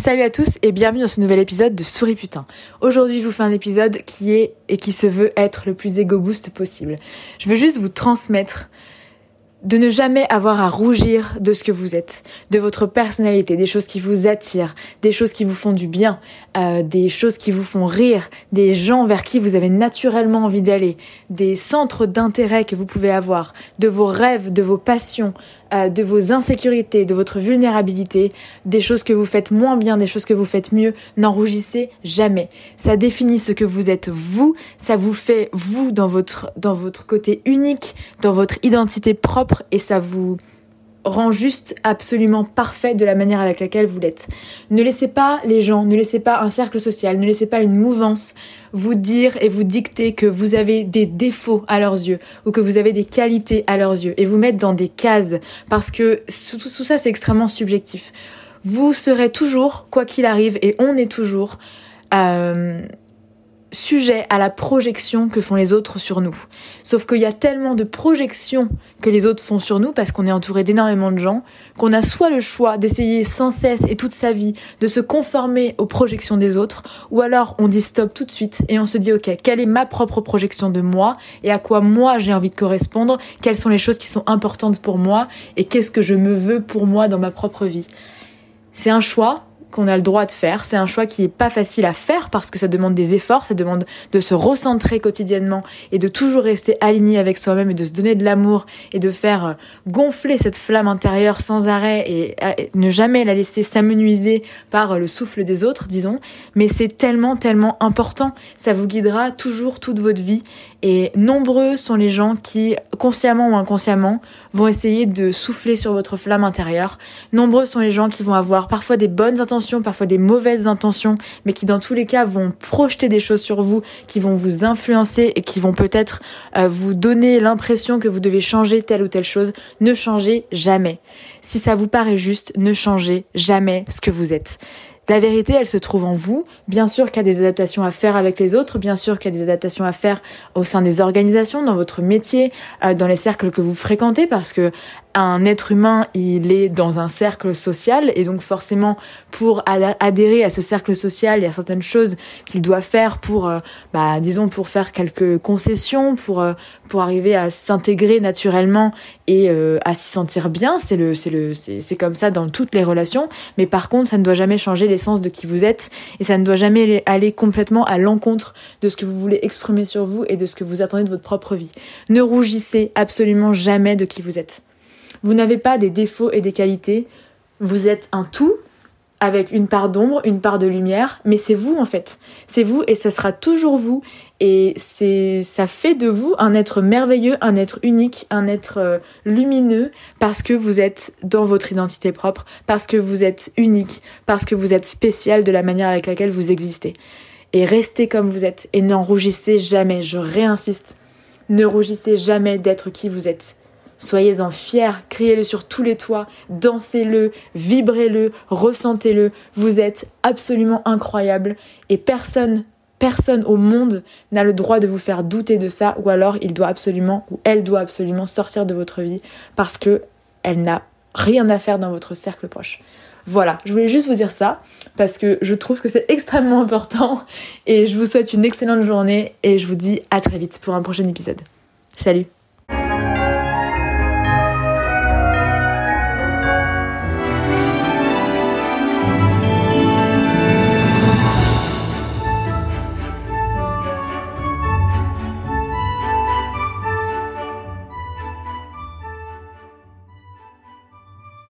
Salut à tous et bienvenue dans ce nouvel épisode de Souris Putain. Aujourd'hui, je vous fais un épisode qui est et qui se veut être le plus égo boost possible. Je veux juste vous transmettre de ne jamais avoir à rougir de ce que vous êtes, de votre personnalité, des choses qui vous attirent, des choses qui vous font du bien, euh, des choses qui vous font rire, des gens vers qui vous avez naturellement envie d'aller, des centres d'intérêt que vous pouvez avoir, de vos rêves, de vos passions, euh, de vos insécurités, de votre vulnérabilité, des choses que vous faites moins bien, des choses que vous faites mieux, n'en rougissez jamais. Ça définit ce que vous êtes vous, ça vous fait vous dans votre dans votre côté unique, dans votre identité propre et ça vous rend juste absolument parfait de la manière avec laquelle vous l'êtes. Ne laissez pas les gens, ne laissez pas un cercle social, ne laissez pas une mouvance vous dire et vous dicter que vous avez des défauts à leurs yeux ou que vous avez des qualités à leurs yeux et vous mettre dans des cases parce que tout, ça c'est extrêmement subjectif. Vous serez toujours, quoi qu'il arrive, et on est toujours euh, sujet à la projection que font les autres sur nous. Sauf qu'il y a tellement de projections que les autres font sur nous parce qu'on est entouré d'énormément de gens qu'on a soit le choix d'essayer sans cesse et toute sa vie de se conformer aux projections des autres ou alors on dit stop tout de suite et on se dit ok quelle est ma propre projection de moi et à quoi moi j'ai envie de correspondre, quelles sont les choses qui sont importantes pour moi et qu'est-ce que je me veux pour moi dans ma propre vie? C'est un choix, qu'on a le droit de faire. C'est un choix qui est pas facile à faire parce que ça demande des efforts, ça demande de se recentrer quotidiennement et de toujours rester aligné avec soi-même et de se donner de l'amour et de faire euh, gonfler cette flamme intérieure sans arrêt et, ne jamais la laisser s'amenuiser par euh, le souffle des autres, disons. Mais c'est tellement, tellement important. Ça vous guidera toujours toute votre vie et nombreux sont les gens qui, consciemment ou inconsciemment, vont essayer de souffler sur votre flamme intérieure. Nombreux sont les gens qui vont avoir parfois des bonnes intentions, parfois des mauvaises intentions, mais qui dans tous les cas vont projeter des choses sur vous, qui vont vous influencer et qui vont peut-être euh, vous donner l'impression que vous devez changer telle ou telle chose. Ne changez jamais. Si ça vous paraît juste, ne changez jamais ce que vous êtes. La vérité, elle se trouve en vous. Bien sûr qu'il y a des adaptations à faire avec les autres, bien sûr qu'il y a des adaptations à faire au sein des organisations, dans votre métier, euh, dans les cercles que vous fréquentez, parce que un être humain, il est dans un cercle social et donc forcément pour adhérer à ce cercle social, il y a certaines choses qu'il doit faire pour, euh, bah, disons, pour faire quelques concessions, pour euh, pour arriver à s'intégrer naturellement et euh, à s'y sentir bien. C'est le, c'est le, c'est comme ça dans toutes les relations. Mais par contre, ça ne doit jamais changer l'essence de qui vous êtes et ça ne doit jamais aller complètement à l'encontre de ce que vous voulez exprimer sur vous et de ce que vous attendez de votre propre vie. Ne rougissez absolument jamais de qui vous êtes. Vous n'avez pas des défauts et des qualités. Vous êtes un tout avec une part d'ombre, une part de lumière, mais c'est vous en fait. C'est vous et ça sera toujours vous et c'est ça fait de vous un être merveilleux, un être unique, un être euh, lumineux parce que vous êtes dans votre identité propre, parce que vous êtes unique, parce que vous êtes spécial de la manière avec laquelle vous existez. Et restez comme vous êtes et n'en rougissez jamais, je réinsiste. Ne rougissez jamais d'être qui vous êtes. Soyez-en fiers, criez-le sur tous les toits, dansez-le, vibrez-le, ressentez-le. Vous êtes absolument incroyable et personne, personne au monde n'a le droit de vous faire douter de ça ou alors il doit absolument ou elle doit absolument sortir de votre vie parce que elle n'a rien à faire dans votre cercle proche. Voilà, je voulais juste vous dire ça parce que je trouve que c'est extrêmement important et je vous souhaite une excellente journée et je vous dis à très vite pour un prochain épisode. Salut